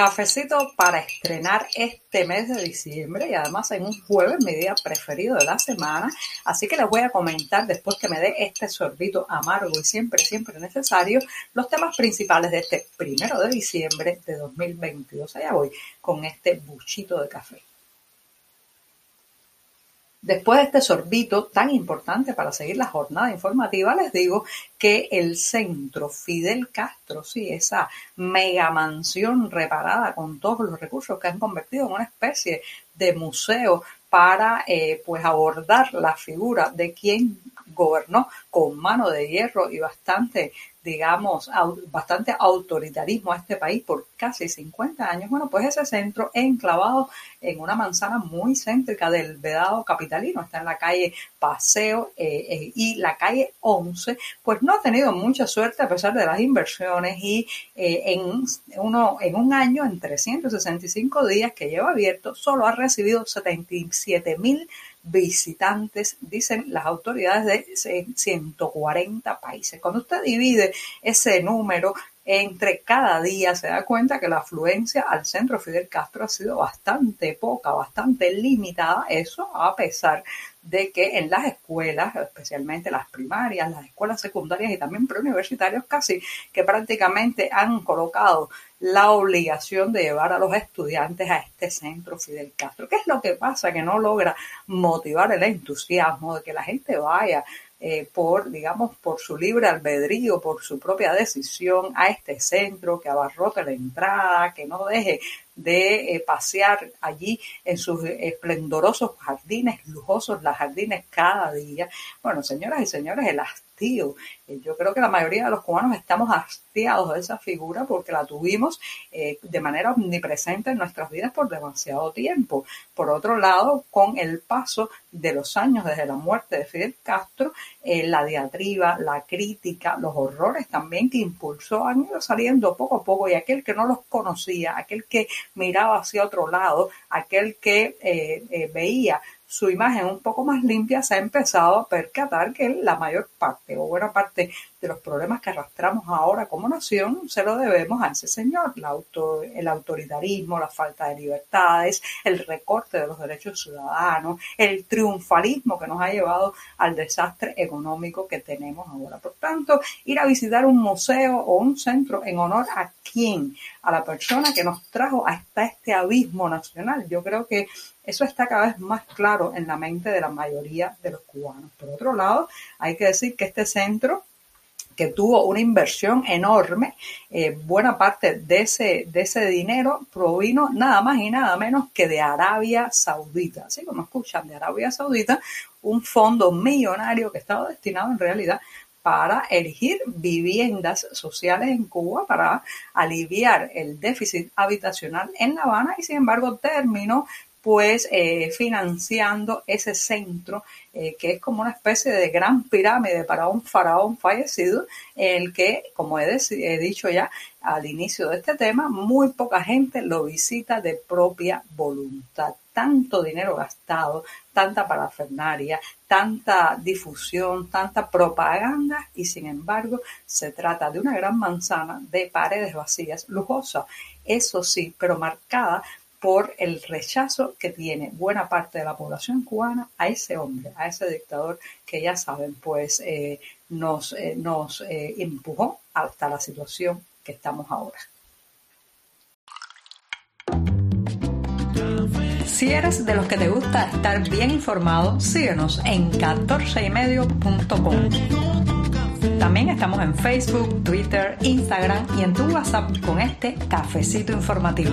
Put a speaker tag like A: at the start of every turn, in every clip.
A: Cafecito para estrenar este mes de diciembre y además en un jueves, mi día preferido de la semana. Así que les voy a comentar después que me dé este sorbito amargo y siempre, siempre necesario, los temas principales de este primero de diciembre de 2022. Allá voy con este buchito de café. Después de este sorbito tan importante para seguir la jornada informativa, les digo que el centro Fidel Castro, sí, esa mega mansión reparada con todos los recursos que han convertido en una especie de museo para eh, pues abordar la figura de quien gobernó con mano de hierro y bastante digamos, bastante autoritarismo a este país por casi 50 años, bueno, pues ese centro enclavado en una manzana muy céntrica del Vedado capitalino, está en la calle Paseo eh, eh, y la calle 11, pues no ha tenido mucha suerte a pesar de las inversiones y eh, en, uno, en un año, en 365 días que lleva abierto, solo ha recibido 77 mil visitantes, dicen las autoridades de 140 países. Cuando usted divide ese número entre cada día, se da cuenta que la afluencia al centro Fidel Castro ha sido bastante poca, bastante limitada, eso a pesar de que en las escuelas, especialmente las primarias, las escuelas secundarias y también preuniversitarios, casi que prácticamente han colocado la obligación de llevar a los estudiantes a este centro Fidel Castro. ¿Qué es lo que pasa? Que no logra motivar el entusiasmo de que la gente vaya eh, por, digamos, por su libre albedrío, por su propia decisión a este centro, que abarrote la entrada, que no deje de eh, pasear allí en sus esplendorosos jardines, lujosos las jardines cada día. Bueno, señoras y señores, el Eh, yo creo que la mayoría de los cubanos estamos hastiados de esa figura porque la tuvimos eh, de manera omnipresente en nuestras vidas por demasiado tiempo. Por otro lado, con el paso de los años desde la muerte de Fidel Castro, la diatriba, la crítica, los horrores también que impulsó han ido saliendo poco a poco y aquel que no los conocía, aquel que miraba hacia otro lado, aquel que eh, eh, veía su imagen un poco más limpia, se ha empezado a percatar que la mayor parte o buena parte de los problemas que arrastramos ahora como nación se lo debemos a ese señor, el autoritarismo, la falta de libertades, el recorte de los derechos ciudadanos, el triunfalismo que nos ha llevado al desastre económico que tenemos ahora. Por tanto, ir a visitar un museo o un centro en honor a quién, a la persona que nos trajo hasta este abismo nacional. Yo creo que eso está cada vez más claro en la mente de la mayoría de los cubanos. Por otro lado, hay que decir que este centro que tuvo una inversión enorme, eh, buena parte de ese, de ese dinero provino nada más y nada menos que de Arabia Saudita. Así como escuchan, de Arabia Saudita, un fondo millonario que estaba destinado en realidad para elegir viviendas sociales en Cuba para aliviar el déficit habitacional en La Habana y sin embargo terminó pues eh, financiando ese centro eh, que es como una especie de gran pirámide para un faraón fallecido, el que, como he, dicho ya al inicio de este tema, muy poca gente lo visita de propia voluntad. Tanto dinero gastado, tanta parafernaria, tanta difusión, tanta propaganda y sin embargo se trata de una gran manzana de paredes vacías, lujosa, eso sí, pero marcada por el rechazo que tiene buena parte de la población cubana a ese hombre, a ese dictador que ya saben, pues eh, nos, eh, nos eh, empujó hasta la situación que estamos ahora. Si eres de los que te gusta estar bien informado, síguenos en 14ymedio.com. También estamos en Facebook, Twitter, Instagram y en tu WhatsApp con este cafecito informativo.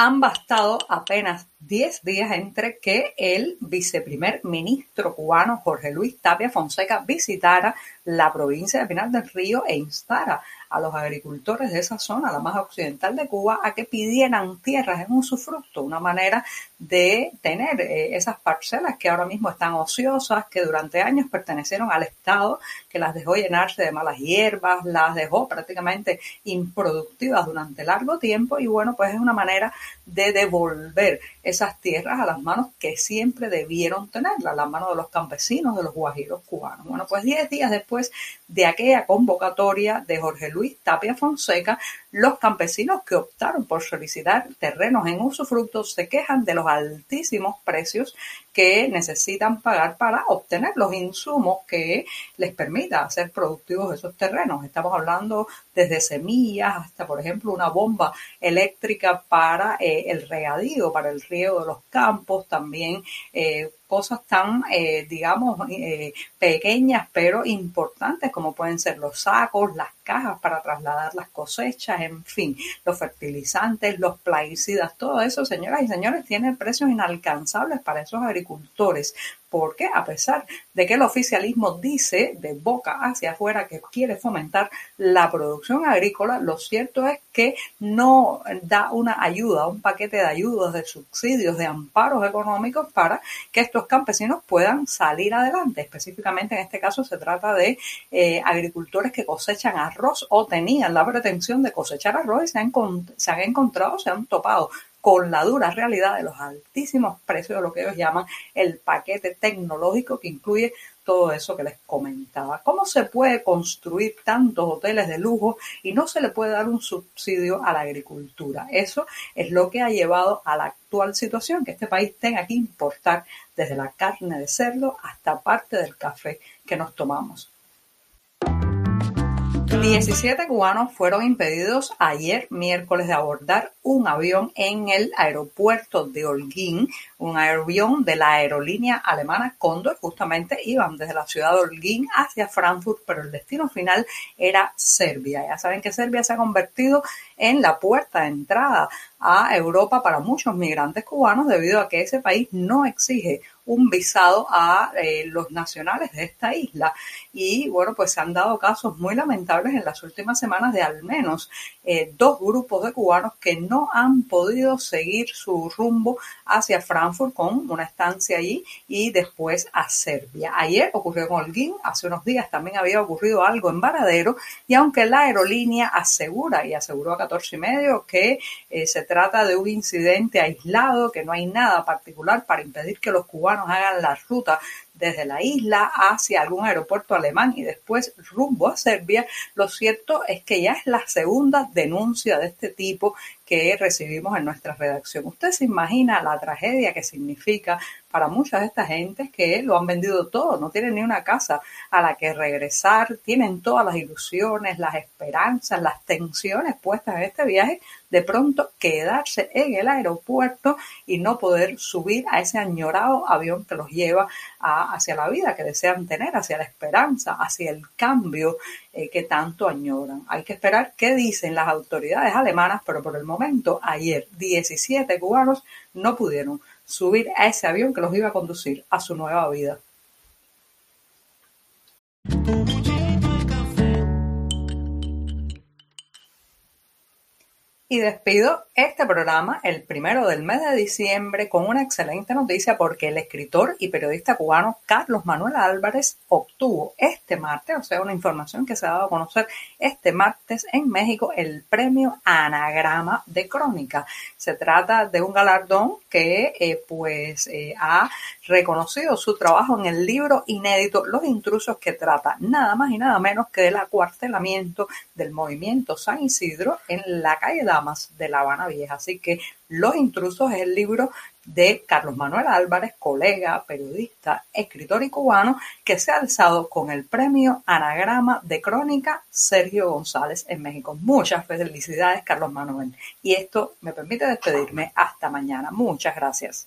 A: Han bastado apenas 10 días entre que el viceprimer ministro cubano Jorge Luis Tapia Fonseca visitara la provincia de Pinar del Río e instara a los agricultores de esa zona, la más occidental de Cuba, a que pidieran tierras en usufructo, una manera de tener eh, esas parcelas que ahora mismo están ociosas, que durante años pertenecieron al Estado, las dejó llenarse de malas hierbas, las dejó prácticamente improductivas durante largo tiempo y bueno, pues es una manera de devolver esas tierras a las manos que siempre debieron tenerlas, las manos de los campesinos, de los guajiros cubanos. Bueno, pues diez días después de aquella convocatoria de Jorge Luis Tapia Fonseca, los campesinos que optaron por solicitar terrenos en usufructo se quejan de los altísimos precios que necesitan pagar para obtener los insumos que les permita hacer productivos esos terrenos. Estamos hablando desde semillas hasta, por ejemplo, una bomba eléctrica para eh, el regadío, para el riego de los campos, también eh, cosas tan, eh, digamos, eh, pequeñas pero importantes como pueden ser los sacos, las cajas para trasladar las cosechas, en fin, los fertilizantes, los plaguicidas, todo eso, señoras y señores, tiene precios inalcanzables para esos agricultores porque a pesar de que el oficialismo dice de boca hacia afuera que quiere fomentar la producción agrícola, lo cierto es que no da una ayuda, un paquete de ayudas, de subsidios, de amparos económicos para que estos campesinos puedan salir adelante. Específicamente en este caso se trata de eh, agricultores que cosechan arroz o tenían la pretensión de cosechar arroz y se han, se han encontrado, se han topado con la dura realidad de los altísimos precios de lo que ellos llaman el paquete tecnológico que incluye todo eso que les comentaba. ¿Cómo se puede construir tantos hoteles de lujo y no se le puede dar un subsidio a la agricultura? Eso es lo que ha llevado a la actual situación, que este país tenga que importar desde la carne de cerdo hasta parte del café que nos tomamos. 17 cubanos fueron impedidos ayer miércoles de abordar un avión en el aeropuerto de Holguín, un avión de la aerolínea alemana Condor. Justamente iban desde la ciudad de Holguín hacia Frankfurt, pero el destino final era Serbia. Ya saben que Serbia se ha convertido en la puerta de entrada a Europa para muchos migrantes cubanos debido a que ese país no exige un visado a eh, los nacionales de esta isla. Y bueno, pues se han dado casos muy lamentables en las últimas semanas de al menos eh, dos grupos de cubanos que no han podido seguir su rumbo hacia Frankfurt con una estancia allí y después a Serbia. Ayer ocurrió en Holguín, hace unos días también había ocurrido algo en Varadero y aunque la aerolínea asegura y aseguró a 14 y medio que eh, se trata de un incidente aislado, que no hay nada particular para impedir que los cubanos hagan la ruta desde la isla hacia algún aeropuerto alemán y después rumbo a Serbia, lo cierto es que ya es la segunda denuncia de este tipo que recibimos en nuestra redacción. Usted se imagina la tragedia que significa para muchas de estas gentes que lo han vendido todo, no tienen ni una casa a la que regresar, tienen todas las ilusiones, las esperanzas, las tensiones puestas en este viaje, de pronto quedarse en el aeropuerto y no poder subir a ese añorado avión que los lleva hacia la vida que desean tener, hacia la esperanza, hacia el cambio eh, que tanto añoran. Hay que esperar qué dicen las autoridades alemanas, pero por el momento, ayer 17 cubanos no pudieron subir a ese avión que los iba a conducir a su nueva vida. Y despido este programa el primero del mes de diciembre con una excelente noticia porque el escritor y periodista cubano Carlos Manuel Álvarez obtuvo este martes, o sea, una información que se ha dado a conocer este martes en México, el premio Anagrama de Crónica. Se trata de un galardón que eh, pues eh, ha reconocido su trabajo en el libro inédito Los intrusos que trata nada más y nada menos que del acuartelamiento del movimiento San Isidro en la calle De La Habana Vieja. Así que Los intrusos es el libro de Carlos Manuel Álvarez, colega, periodista, escritor y cubano, que se ha alzado con el premio Anagrama de Crónica Sergio González en México. Muchas felicidades, Carlos Manuel. Y esto me permite despedirme hasta mañana. Muchas gracias.